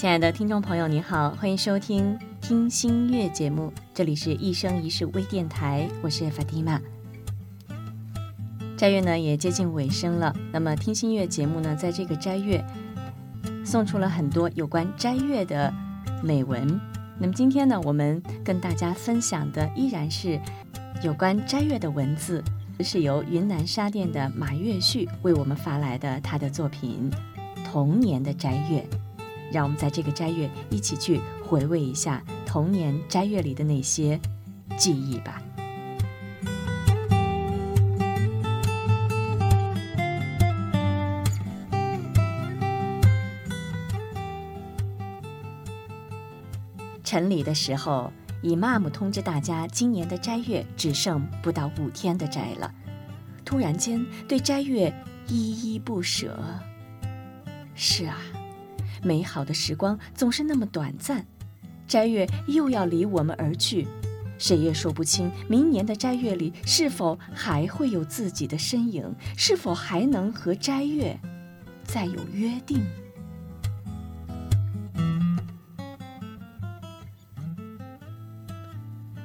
亲爱的听众朋友，你好，欢迎收听《听心月》节目，这里是一生一世微电台，我是法蒂玛。斋月呢也接近尾声了，那么听心月节目呢，在这个斋月送出了很多有关斋月的美文。那么今天呢，我们跟大家分享的依然是有关斋月的文字，是由云南沙甸的马月旭为我们发来的他的作品《童年的斋月》。让我们在这个斋月一起去回味一下童年斋月里的那些记忆吧。晨礼的时候，以妈姆通知大家，今年的斋月只剩不到五天的斋了。突然间，对斋月依依不舍。是啊。美好的时光总是那么短暂，斋月又要离我们而去，谁也说不清明年的斋月里是否还会有自己的身影，是否还能和斋月再有约定。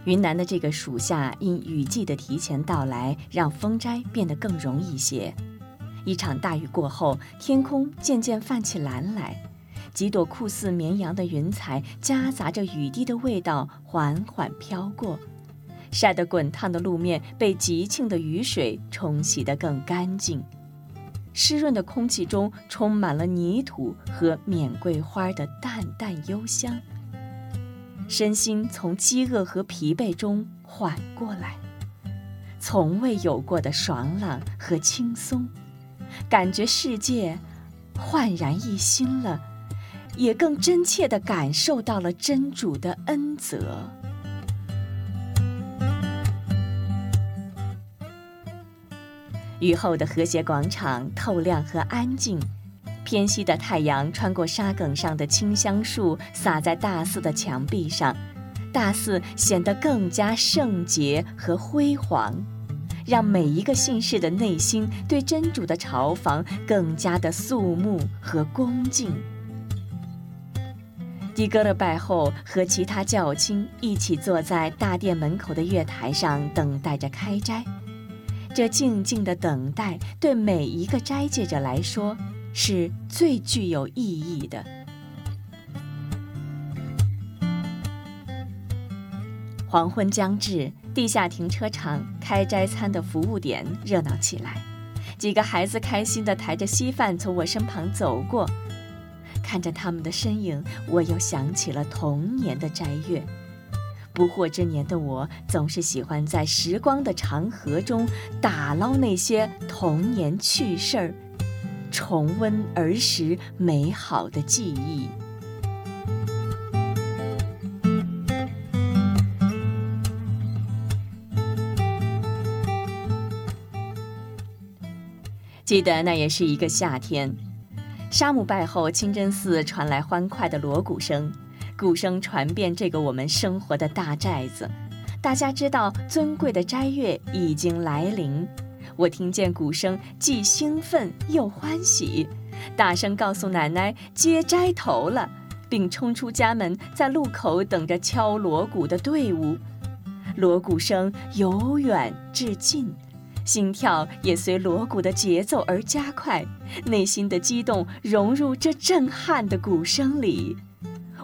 云南的这个暑夏，因雨季的提前到来，让风斋变得更容易些。一场大雨过后，天空渐渐泛起蓝来。几朵酷似绵羊的云彩，夹杂着雨滴的味道，缓缓飘过。晒得滚烫的路面被急庆的雨水冲洗得更干净。湿润的空气中充满了泥土和缅桂花的淡淡幽香。身心从饥饿和疲惫中缓过来，从未有过的爽朗和轻松，感觉世界焕然一新了。也更真切地感受到了真主的恩泽。雨后的和谐广场透亮和安静，偏西的太阳穿过沙埂上的清香树，洒在大寺的墙壁上，大寺显得更加圣洁和辉煌，让每一个信士的内心对真主的朝房更加的肃穆和恭敬。迪戈勒拜后，和其他教亲一起坐在大殿门口的月台上，等待着开斋。这静静的等待，对每一个斋戒者来说，是最具有意义的。黄昏将至，地下停车场开斋餐的服务点热闹起来，几个孩子开心地抬着稀饭从我身旁走过。看着他们的身影，我又想起了童年的斋月。不惑之年的我，总是喜欢在时光的长河中打捞那些童年趣事儿，重温儿时美好的记忆。记得那也是一个夏天。沙姆拜后，清真寺传来欢快的锣鼓声，鼓声传遍这个我们生活的大寨子。大家知道尊贵的斋月已经来临，我听见鼓声，既兴奋又欢喜，大声告诉奶奶接斋头了，并冲出家门，在路口等着敲锣鼓的队伍。锣鼓声由远至近。心跳也随锣鼓的节奏而加快，内心的激动融入这震撼的鼓声里。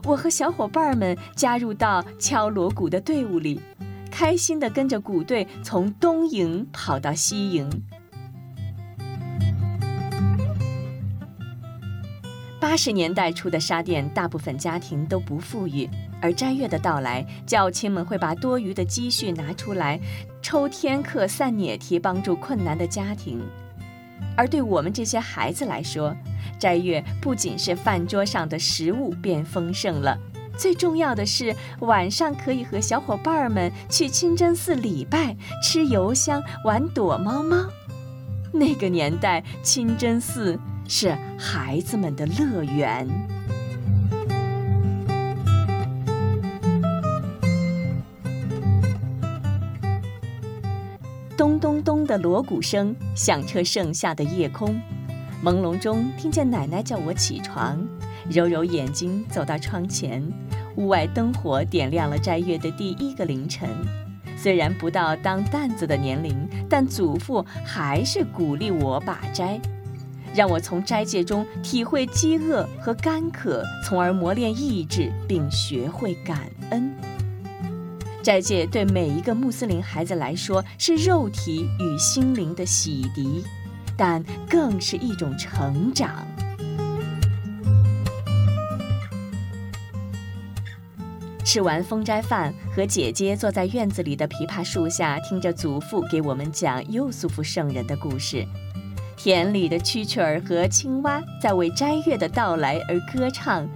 我和小伙伴们加入到敲锣鼓的队伍里，开心地跟着鼓队从东营跑到西营。八十年代初的沙甸，大部分家庭都不富裕，而斋月的到来，教亲们会把多余的积蓄拿出来。抽天课散捏提，帮助困难的家庭。而对我们这些孩子来说，斋月不仅是饭桌上的食物变丰盛了，最重要的是晚上可以和小伙伴们去清真寺礼拜、吃油香、玩躲猫猫。那个年代，清真寺是孩子们的乐园。咚咚咚的锣鼓声响彻盛夏的夜空，朦胧中听见奶奶叫我起床，揉揉眼睛走到窗前，屋外灯火点亮了斋月的第一个凌晨。虽然不到当担子的年龄，但祖父还是鼓励我把斋，让我从斋戒中体会饥饿和干渴，从而磨练意志并学会感恩。斋戒对每一个穆斯林孩子来说是肉体与心灵的洗涤。但更是一种成长。吃完封斋饭，和姐姐坐在院子里的枇杷树下，听着祖父给我们讲优素福圣人的故事。田里的蛐蛐儿和青蛙在为斋月的到来而歌唱。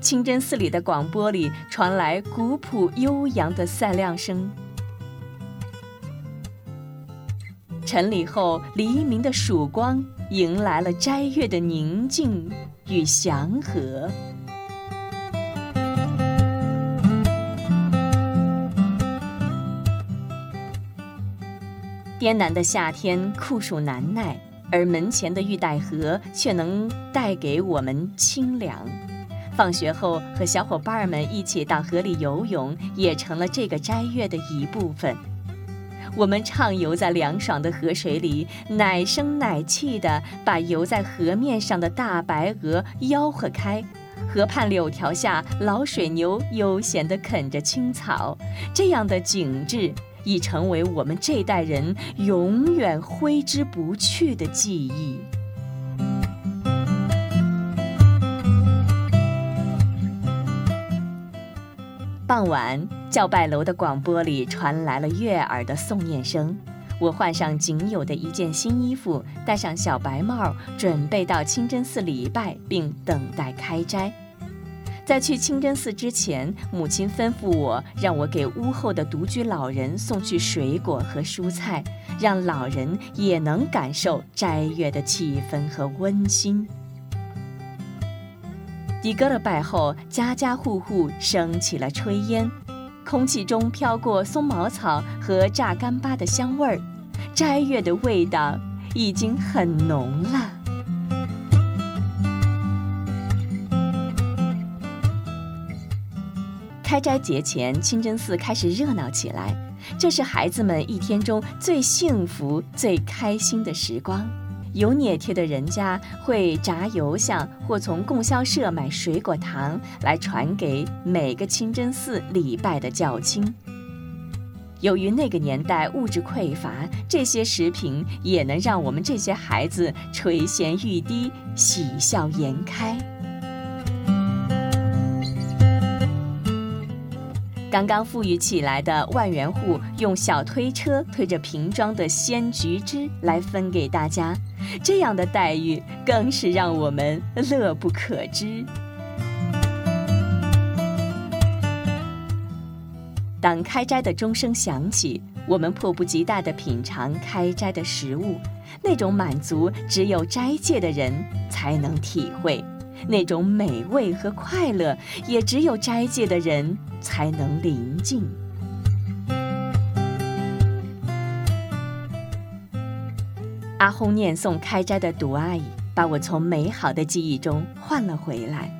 清真寺里的广播里传来古朴悠扬的赛亮声。晨礼后，黎明的曙光迎来了斋月的宁静与祥和。滇南的夏天酷暑难耐，而门前的玉带河却能带给我们清凉。放学后和小伙伴们一起到河里游泳，也成了这个斋月的一部分。我们畅游在凉爽的河水里，奶声奶气地把游在河面上的大白鹅吆喝开。河畔柳条下，老水牛悠闲地啃着青草。这样的景致已成为我们这代人永远挥之不去的记忆。傍晚，教拜楼的广播里传来了悦耳的诵念声。我换上仅有的一件新衣服，戴上小白帽，准备到清真寺礼拜，并等待开斋。在去清真寺之前，母亲吩咐我，让我给屋后的独居老人送去水果和蔬菜，让老人也能感受斋月的气氛和温馨。迪戈勒拜后，家家户户升起了炊烟，空气中飘过松毛草和榨干巴的香味儿，斋月的味道已经很浓了。开斋节前，清真寺开始热闹起来，这是孩子们一天中最幸福、最开心的时光。有捏贴的人家会炸油香，或从供销社买水果糖来传给每个清真寺礼拜的教亲。由于那个年代物质匮乏，这些食品也能让我们这些孩子垂涎欲滴、喜笑颜开。刚刚富裕起来的万元户用小推车推着瓶装的鲜橘汁来分给大家，这样的待遇更是让我们乐不可支。当开斋的钟声响起，我们迫不及待地品尝开斋的食物，那种满足只有斋戒的人才能体会。那种美味和快乐，也只有斋戒的人才能临近。阿轰念诵开斋的读阿姨，把我从美好的记忆中唤了回来。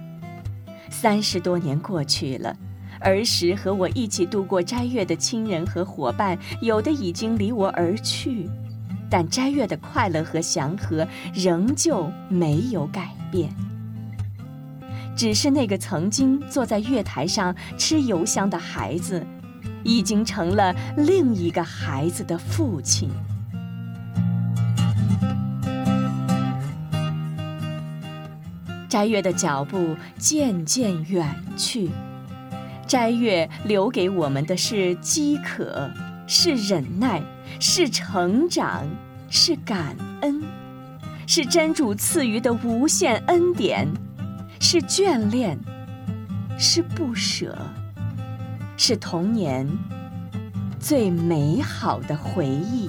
三十多年过去了，儿时和我一起度过斋月的亲人和伙伴，有的已经离我而去，但斋月的快乐和祥和仍旧没有改变。只是那个曾经坐在月台上吃油香的孩子，已经成了另一个孩子的父亲。斋月的脚步渐渐远去，斋月留给我们的是饥渴，是忍耐，是成长，是感恩，是真主赐予的无限恩典。是眷恋，是不舍，是童年最美好的回忆。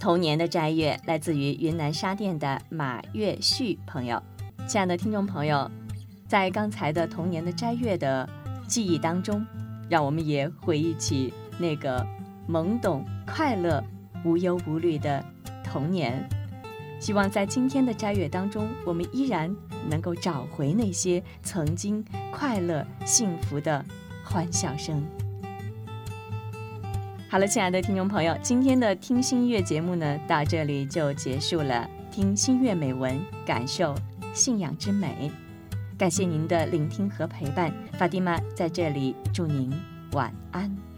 童年的斋月来自于云南沙甸的马月旭朋友。亲爱的听众朋友，在刚才的童年的斋月的记忆当中，让我们也回忆起那个懵懂、快乐、无忧无虑的童年。希望在今天的斋月当中，我们依然能够找回那些曾经快乐、幸福的欢笑声。好了，亲爱的听众朋友，今天的听心月节目呢，到这里就结束了。听心月美文，感受信仰之美。感谢您的聆听和陪伴，法蒂玛在这里祝您晚安。